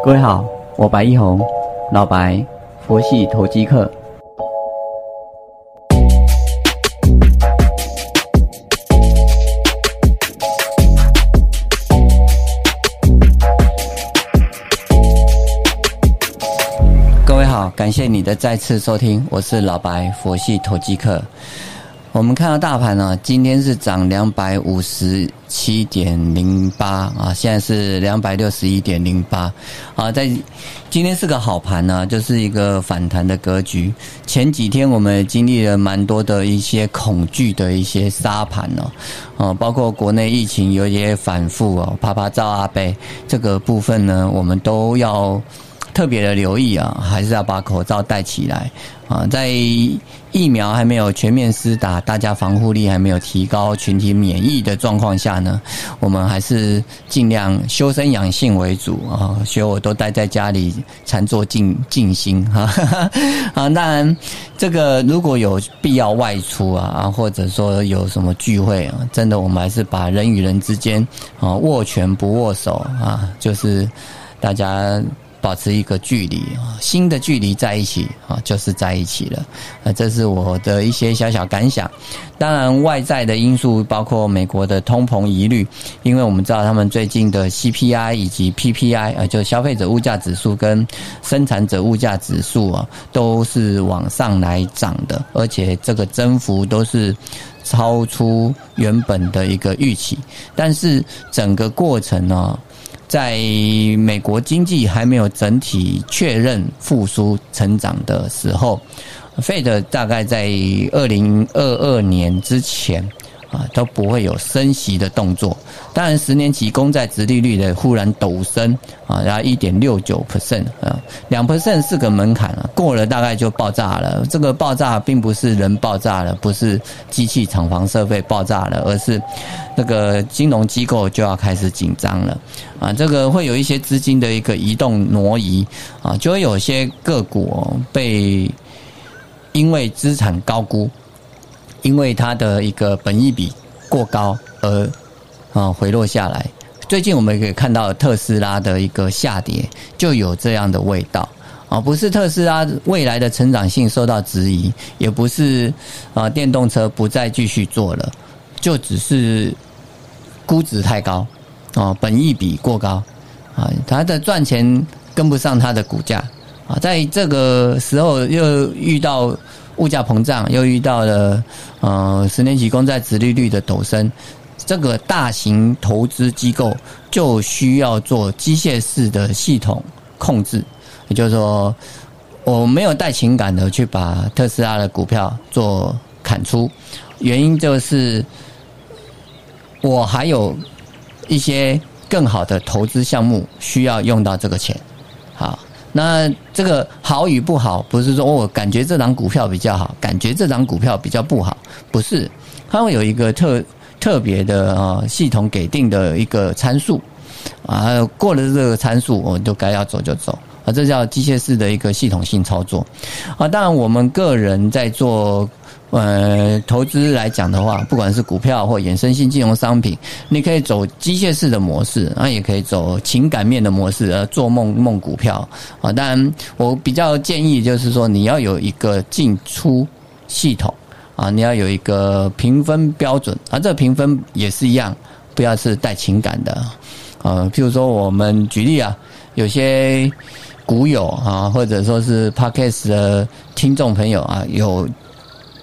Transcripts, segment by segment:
各位好，我白一红，老白，佛系投机客。各位好，感谢你的再次收听，我是老白，佛系投机客。我们看到大盘呢，今天是涨两百五十七点零八啊，现在是两百六十一点零八啊，在今天是个好盘呢，就是一个反弹的格局。前几天我们经历了蛮多的一些恐惧的一些沙盘哦，哦，包括国内疫情有些反复哦，啪啪照阿贝这个部分呢，我们都要。特别的留意啊，还是要把口罩戴起来啊。在疫苗还没有全面施打，大家防护力还没有提高，群体免疫的状况下呢，我们还是尽量修身养性为主啊。所以我都待在家里禅坐静静心哈。啊，当然这个如果有必要外出啊，或者说有什么聚会啊，真的我们还是把人与人之间啊握拳不握手啊，就是大家。保持一个距离啊，新的距离在一起啊，就是在一起了。啊，这是我的一些小小感想。当然，外在的因素包括美国的通膨疑虑，因为我们知道他们最近的 CPI 以及 PPI 啊，就消费者物价指数跟生产者物价指数啊，都是往上来涨的，而且这个增幅都是超出原本的一个预期。但是整个过程呢？在美国经济还没有整体确认复苏成长的时候，Fed 大概在二零二二年之前。啊，都不会有升息的动作。当然，十年期公债殖利率的忽然陡升啊，然后一点六九 percent 啊，两 percent 是个门槛啊，过了大概就爆炸了。这个爆炸并不是人爆炸了，不是机器厂房设备爆炸了，而是那个金融机构就要开始紧张了啊。这个会有一些资金的一个移动挪移啊，就会有些个股被因为资产高估。因为它的一个本益比过高而啊回落下来。最近我们可以看到特斯拉的一个下跌，就有这样的味道啊，不是特斯拉未来的成长性受到质疑，也不是啊电动车不再继续做了，就只是估值太高啊，本益比过高啊，它的赚钱跟不上它的股价啊，在这个时候又遇到。物价膨胀，又遇到了呃十年期公债殖利率的陡升，这个大型投资机构就需要做机械式的系统控制，就是说，我没有带情感的去把特斯拉的股票做砍出，原因就是我还有一些更好的投资项目需要用到这个钱，好。那这个好与不好，不是说我感觉这张股票比较好，感觉这张股票比较不好，不是，它会有一个特特别的啊系统给定的一个参数。啊，过了这个参数，我们就该要走就走。啊，这叫机械式的一个系统性操作啊。当然，我们个人在做。呃，投资来讲的话，不管是股票或衍生性金融商品，你可以走机械式的模式，啊，也可以走情感面的模式，呃，做梦梦股票啊。当然，我比较建议就是说，你要有一个进出系统啊，你要有一个评分标准啊，这个评分也是一样，不要是带情感的啊。譬如说，我们举例啊，有些股友啊，或者说是 Podcast 的听众朋友啊，有。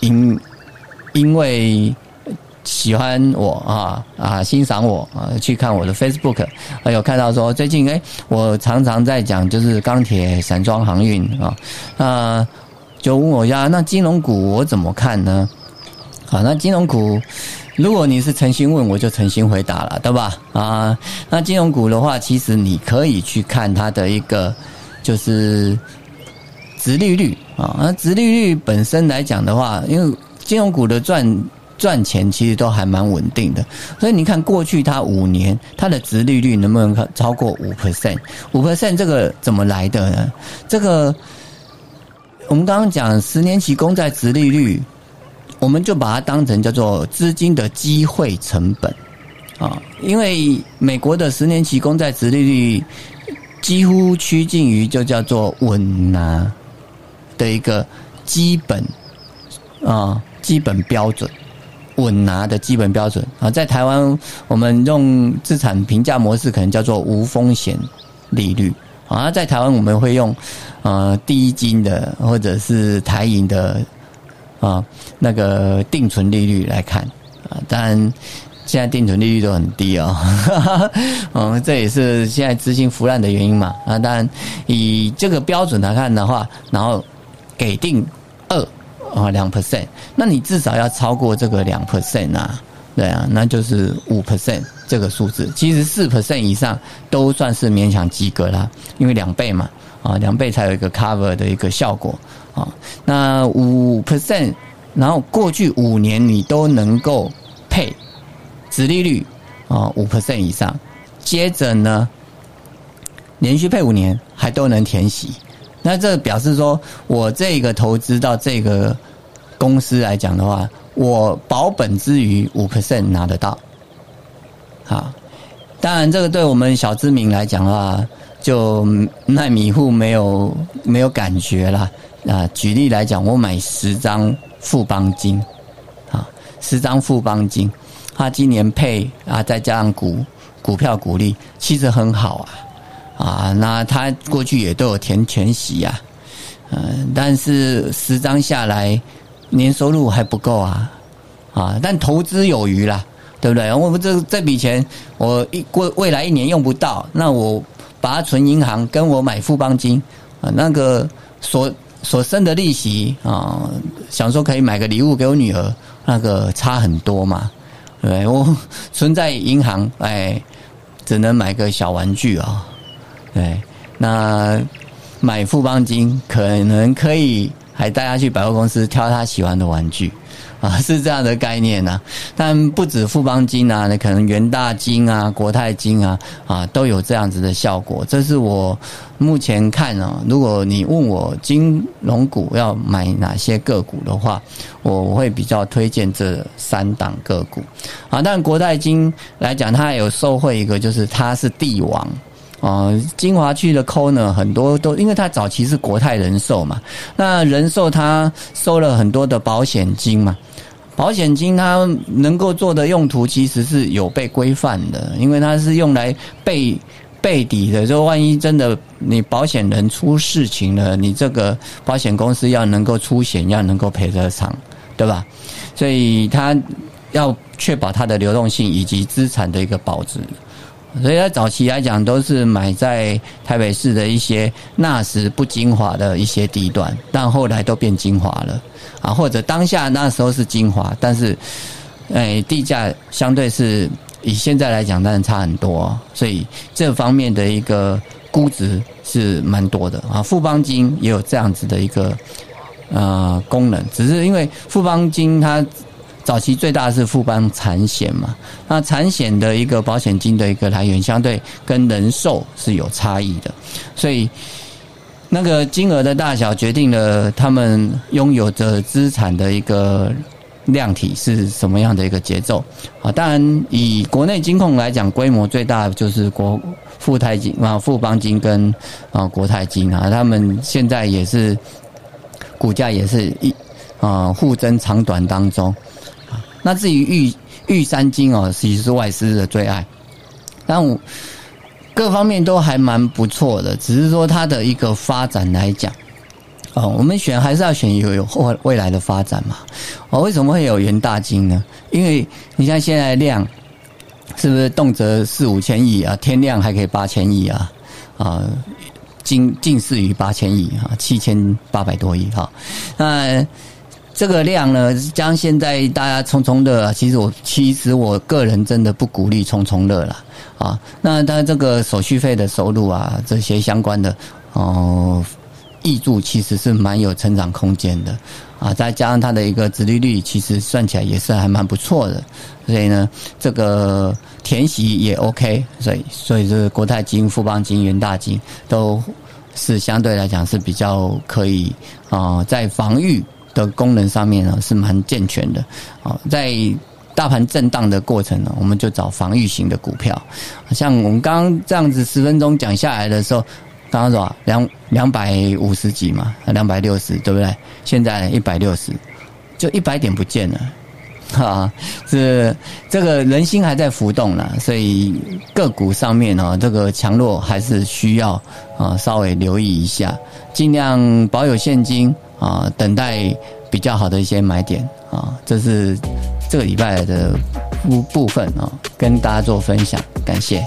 因因为喜欢我啊啊欣赏我啊去看我的 Facebook，还有看到说最近哎我常常在讲就是钢铁散装航运啊那就问我呀那金融股我怎么看呢？好那金融股如果你是诚心问我就诚心回答了对吧啊那金融股的话其实你可以去看它的一个就是。殖利率啊，那殖利率本身来讲的话，因为金融股的赚赚钱其实都还蛮稳定的，所以你看过去它五年它的殖利率能不能超过五 percent？五 percent 这个怎么来的呢？这个我们刚刚讲十年期公债殖利率，我们就把它当成叫做资金的机会成本啊，因为美国的十年期公债殖利率。几乎趋近于就叫做稳拿的一个基本啊基本标准，稳拿的基本标准啊，在台湾我们用资产评价模式，可能叫做无风险利率啊，在台湾我们会用呃第一金的或者是台银的啊那个定存利率来看啊，当然。现在定存利率都很低哦，嗯，这也是现在资金腐烂的原因嘛啊。当然，以这个标准来看的话，然后给定二啊两 percent，那你至少要超过这个两 percent 啊，对啊，那就是五 percent 这个数字。其实四 percent 以上都算是勉强及格啦，因为两倍嘛啊，两倍才有一个 cover 的一个效果啊。那五 percent，然后过去五年你都能够配。殖利率啊，五 percent 以上，接着呢，连续配五年还都能填息，那这表示说我这个投资到这个公司来讲的话，我保本之余五 percent 拿得到。好，当然这个对我们小资民来讲的话，就耐米户没有没有感觉了啊。举例来讲，我买十张富邦金，啊，十张富邦金。他今年配啊，再加上股股票股利，其实很好啊，啊，那他过去也都有填全息呀，嗯，但是十张下来，年收入还不够啊，啊，但投资有余啦，对不对？我们这这笔钱，我一过未来一年用不到，那我把它存银行，跟我买富邦金啊，那个所所生的利息啊，想说可以买个礼物给我女儿，那个差很多嘛。对，我 存在银行，哎，只能买个小玩具啊。对，那买富邦金可能可以，还带他去百货公司挑他喜欢的玩具。啊，是这样的概念呐，但不止富邦金啊，那可能元大金啊、国泰金啊，啊都有这样子的效果。这是我目前看啊，如果你问我金融股要买哪些个股的话，我会比较推荐这三档个股。啊，但国泰金来讲，它有受惠一个，就是它是帝王啊，金华区的扣呢很多都，因为它早期是国泰人寿嘛，那人寿它收了很多的保险金嘛。保险金它能够做的用途其实是有被规范的，因为它是用来备备底的，就万一真的你保险人出事情了，你这个保险公司要能够出险，要能够赔得偿，对吧？所以它要确保它的流动性以及资产的一个保值。所以在早期来讲，都是买在台北市的一些那时不精华的一些地段，但后来都变精华了啊，或者当下那时候是精华，但是，哎，地价相对是以现在来讲，当然差很多，所以这方面的一个估值是蛮多的啊。富邦金也有这样子的一个呃功能，只是因为富邦金它。早期最大是富邦产险嘛，那产险的一个保险金的一个来源，相对跟人寿是有差异的，所以那个金额的大小决定了他们拥有着资产的一个量体是什么样的一个节奏啊。当然，以国内金控来讲，规模最大的就是国富泰金啊、富邦金跟啊国泰金啊，他们现在也是股价也是一啊互争长短当中。那至于玉玉山金哦，其实是外资的最爱，但我各方面都还蛮不错的，只是说它的一个发展来讲，哦，我们选还是要选有有未未来的发展嘛。哦，为什么会有元大金呢？因为你像现在量是不是动辄四五千亿啊？天量还可以八千亿啊？啊，近近似于八千亿啊，七千八百多亿哈。那这个量呢，将现在大家冲冲乐，其实我其实我个人真的不鼓励冲冲乐了啊。那它这个手续费的收入啊，这些相关的哦，益助其实是蛮有成长空间的啊。再加上它的一个殖利率，其实算起来也是还蛮不错的。所以呢，这个填息也 OK。所以，所以这个国泰金、富邦金、元大金都是相对来讲是比较可以啊，在防御。的功能上面呢是蛮健全的，啊，在大盘震荡的过程呢，我们就找防御型的股票。像我们刚刚这样子十分钟讲下来的时候，刚刚说两两百五十几嘛，两百六十对不对？现在一百六十，就一百点不见了。哈，是这个人心还在浮动呢，所以个股上面呢，这个强弱还是需要啊稍微留意一下，尽量保有现金啊，等待比较好的一些买点啊。这是这个礼拜的部部分啊，跟大家做分享，感谢。